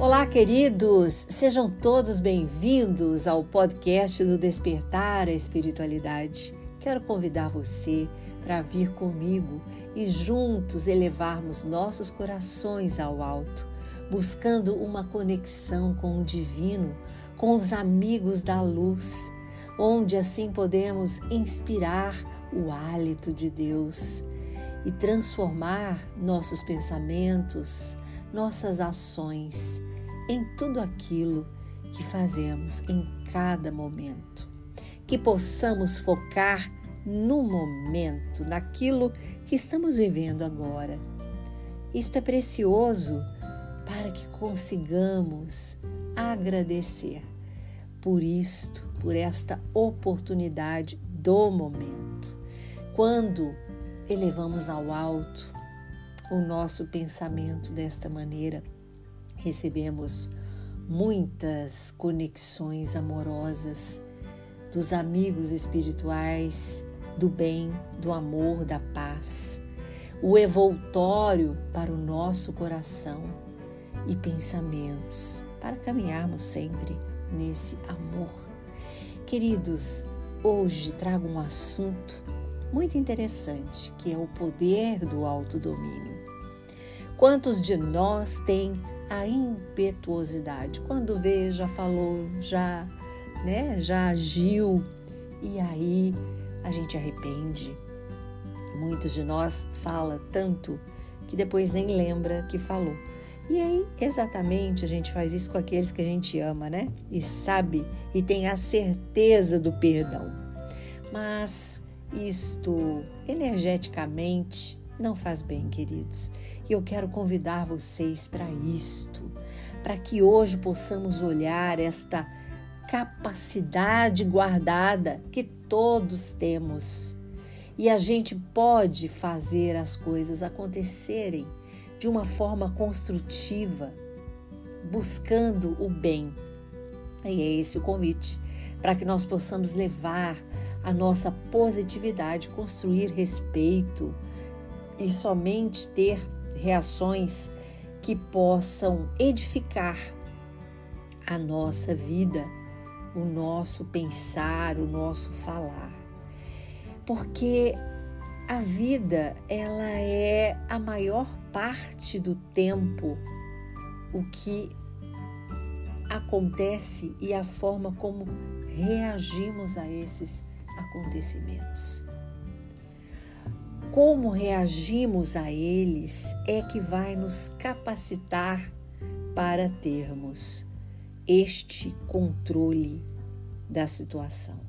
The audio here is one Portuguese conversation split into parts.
Olá, queridos! Sejam todos bem-vindos ao podcast do Despertar a Espiritualidade. Quero convidar você para vir comigo e juntos elevarmos nossos corações ao alto, buscando uma conexão com o divino, com os amigos da luz, onde assim podemos inspirar o hálito de Deus e transformar nossos pensamentos, nossas ações em tudo aquilo que fazemos em cada momento. Que possamos focar no momento, naquilo que estamos vivendo agora. Isto é precioso para que consigamos agradecer por isto, por esta oportunidade do momento. Quando elevamos ao alto o nosso pensamento desta maneira, recebemos muitas conexões amorosas dos amigos espirituais, do bem, do amor, da paz, o evoltório para o nosso coração e pensamentos, para caminharmos sempre nesse amor. Queridos, hoje trago um assunto muito interessante, que é o poder do autodomínio. Quantos de nós têm a impetuosidade? Quando vê, já falou, já, né, já agiu e aí a gente arrepende. Muitos de nós fala tanto que depois nem lembra que falou. E aí, exatamente, a gente faz isso com aqueles que a gente ama, né? E sabe e tem a certeza do perdão. Mas isto energeticamente não faz bem, queridos. E eu quero convidar vocês para isto, para que hoje possamos olhar esta capacidade guardada que todos temos. E a gente pode fazer as coisas acontecerem de uma forma construtiva, buscando o bem. E é esse o convite, para que nós possamos levar a nossa positividade, construir respeito e somente ter reações que possam edificar a nossa vida, o nosso pensar, o nosso falar. Porque a vida, ela é a maior parte do tempo o que acontece e a forma como reagimos a esses acontecimentos. Como reagimos a eles é que vai nos capacitar para termos este controle da situação.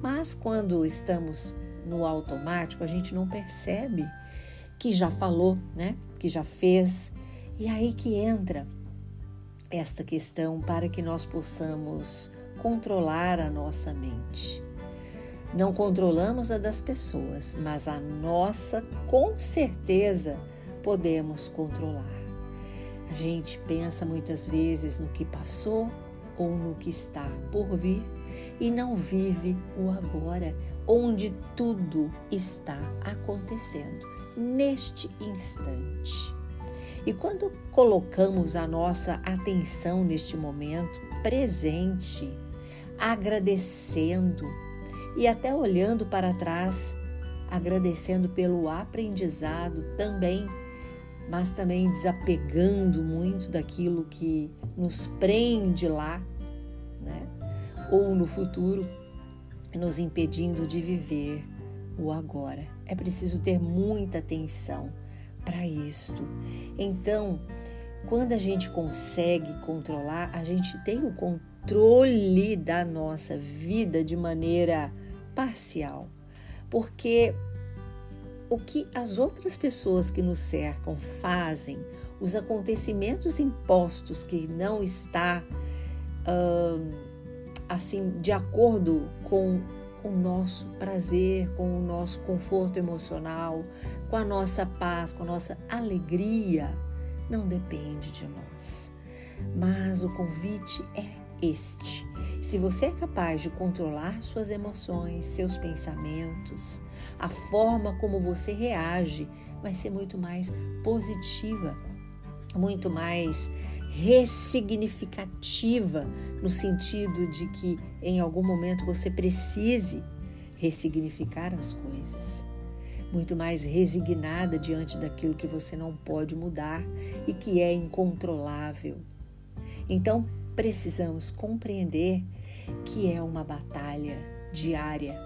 Mas quando estamos no automático, a gente não percebe que já falou, né? Que já fez. E aí que entra esta questão para que nós possamos controlar a nossa mente. Não controlamos a das pessoas, mas a nossa, com certeza, podemos controlar. A gente pensa muitas vezes no que passou ou no que está por vir e não vive o agora, onde tudo está acontecendo neste instante. E quando colocamos a nossa atenção neste momento presente, agradecendo, e até olhando para trás, agradecendo pelo aprendizado também, mas também desapegando muito daquilo que nos prende lá, né? Ou no futuro, nos impedindo de viver o agora. É preciso ter muita atenção para isto. Então, quando a gente consegue controlar, a gente tem o controle da nossa vida de maneira parcial, porque o que as outras pessoas que nos cercam fazem, os acontecimentos impostos que não está hum, assim de acordo com o nosso prazer, com o nosso conforto emocional, com a nossa paz, com a nossa alegria, não depende de nós. Mas o convite é este se você é capaz de controlar suas emoções, seus pensamentos, a forma como você reage vai ser muito mais positiva, muito mais ressignificativa, no sentido de que em algum momento você precise ressignificar as coisas. Muito mais resignada diante daquilo que você não pode mudar e que é incontrolável. Então, precisamos compreender que é uma batalha diária.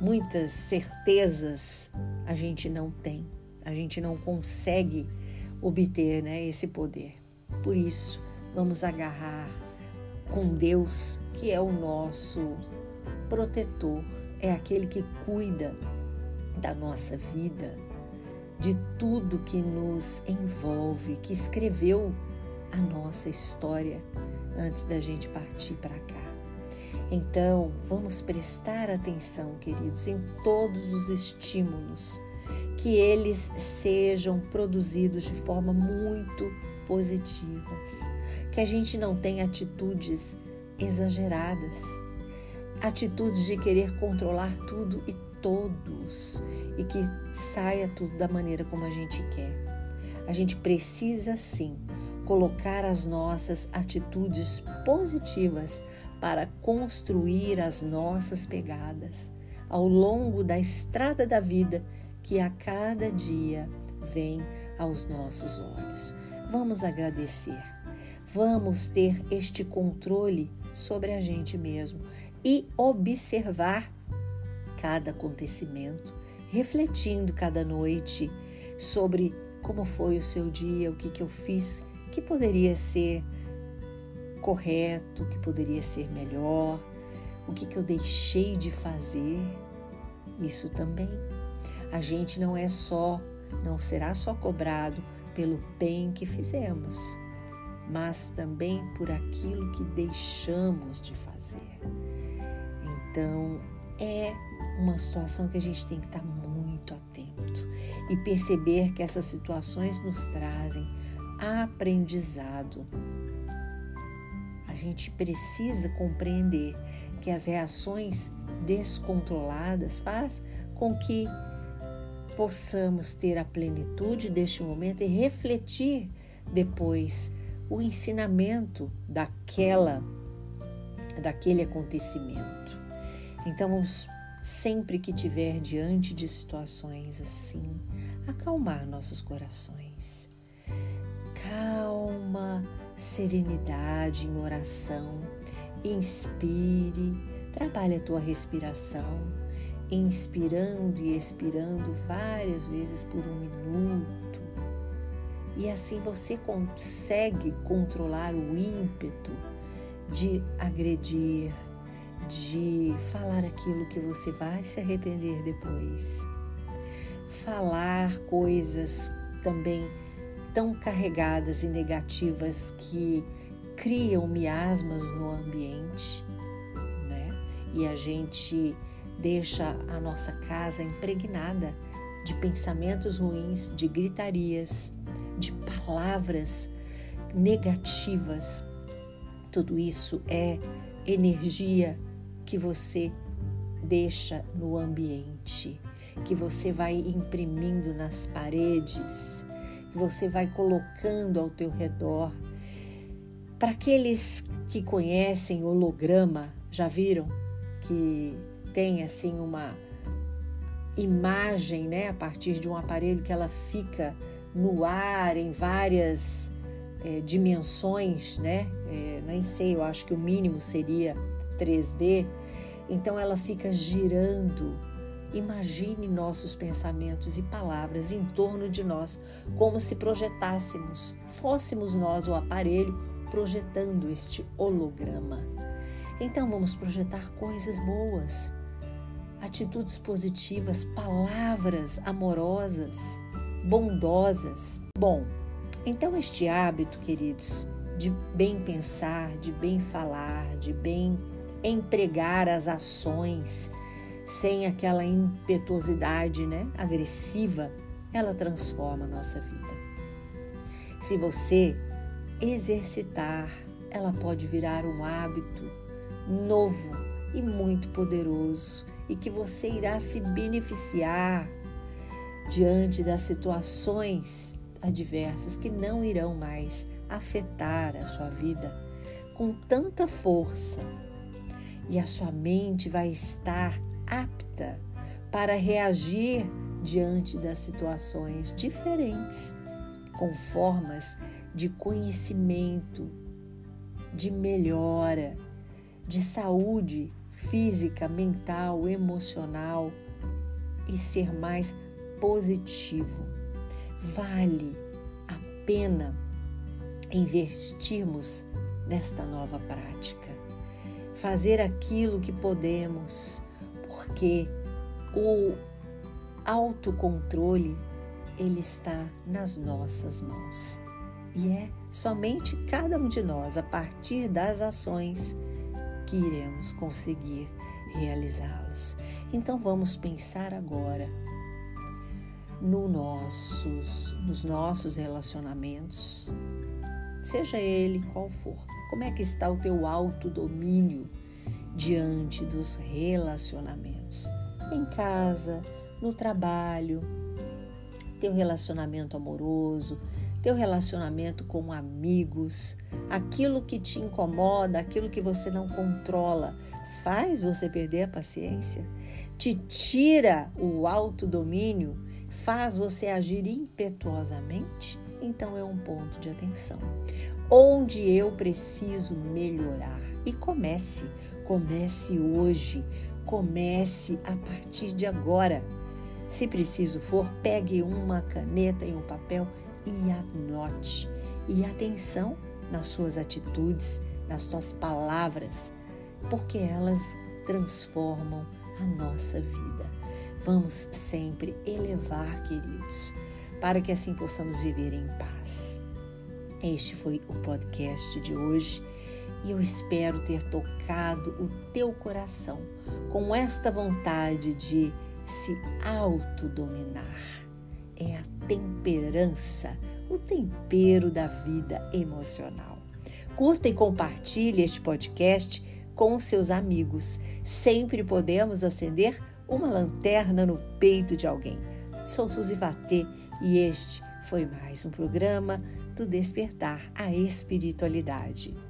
Muitas certezas a gente não tem, a gente não consegue obter né, esse poder. Por isso, vamos agarrar com Deus, que é o nosso protetor, é aquele que cuida da nossa vida, de tudo que nos envolve, que escreveu a nossa história antes da gente partir para cá. Então, vamos prestar atenção, queridos, em todos os estímulos, que eles sejam produzidos de forma muito positivas, que a gente não tenha atitudes exageradas, atitudes de querer controlar tudo e todos e que saia tudo da maneira como a gente quer. A gente precisa sim colocar as nossas atitudes positivas para construir as nossas pegadas ao longo da estrada da vida que a cada dia vem aos nossos olhos. Vamos agradecer. Vamos ter este controle sobre a gente mesmo e observar cada acontecimento, refletindo cada noite sobre como foi o seu dia, o que, que eu fiz que poderia ser correto, que poderia ser melhor, o que, que eu deixei de fazer. Isso também. A gente não é só, não será só cobrado pelo bem que fizemos, mas também por aquilo que deixamos de fazer. Então, é uma situação que a gente tem que estar muito atento e perceber que essas situações nos trazem aprendizado. A gente precisa compreender que as reações descontroladas faz com que possamos ter a plenitude deste momento e refletir depois o ensinamento daquela daquele acontecimento. Então, sempre que tiver diante de situações assim, acalmar nossos corações. Calma, serenidade em oração. Inspire, trabalhe a tua respiração inspirando e expirando várias vezes por um minuto. E assim você consegue controlar o ímpeto de agredir, de falar aquilo que você vai se arrepender depois. Falar coisas também tão carregadas e negativas que criam miasmas no ambiente, né? E a gente deixa a nossa casa impregnada de pensamentos ruins, de gritarias, de palavras negativas. Tudo isso é energia que você deixa no ambiente, que você vai imprimindo nas paredes, que você vai colocando ao teu redor. Para aqueles que conhecem holograma, já viram que tem assim uma imagem, né, a partir de um aparelho que ela fica no ar em várias é, dimensões, né? É, nem sei, eu acho que o mínimo seria 3D. Então ela fica girando. Imagine nossos pensamentos e palavras em torno de nós, como se projetássemos, fôssemos nós o aparelho projetando este holograma. Então vamos projetar coisas boas, atitudes positivas, palavras amorosas, bondosas. Bom, então este hábito, queridos, de bem pensar, de bem falar, de bem empregar as ações sem aquela impetuosidade, né, agressiva, ela transforma a nossa vida. Se você exercitar, ela pode virar um hábito novo e muito poderoso e que você irá se beneficiar diante das situações adversas que não irão mais afetar a sua vida com tanta força e a sua mente vai estar apta para reagir diante das situações diferentes, com formas de conhecimento, de melhora, de saúde física, mental, emocional e ser mais positivo. Vale a pena investirmos nesta nova prática, fazer aquilo que podemos, porque o autocontrole ele está nas nossas mãos. E é somente cada um de nós, a partir das ações, que iremos conseguir realizá-los. Então vamos pensar agora no nossos, nos nossos relacionamentos, seja ele qual for. Como é que está o teu autodomínio diante dos relacionamentos? Em casa, no trabalho, teu relacionamento amoroso, teu relacionamento com amigos, aquilo que te incomoda, aquilo que você não controla, faz você perder a paciência, te tira o autodomínio, faz você agir impetuosamente, então é um ponto de atenção. Onde eu preciso melhorar? E comece, comece hoje, comece a partir de agora. Se preciso for, pegue uma caneta e um papel e anote. E atenção nas suas atitudes, nas suas palavras, porque elas transformam a nossa vida. Vamos sempre elevar, queridos, para que assim possamos viver em paz. Este foi o podcast de hoje e eu espero ter tocado o teu coração com esta vontade de se autodominar é a temperança, o tempero da vida emocional. Curta e compartilhe este podcast com seus amigos. Sempre podemos acender uma lanterna no peito de alguém. Sou Suzy Vatê e este foi mais um programa do Despertar a Espiritualidade.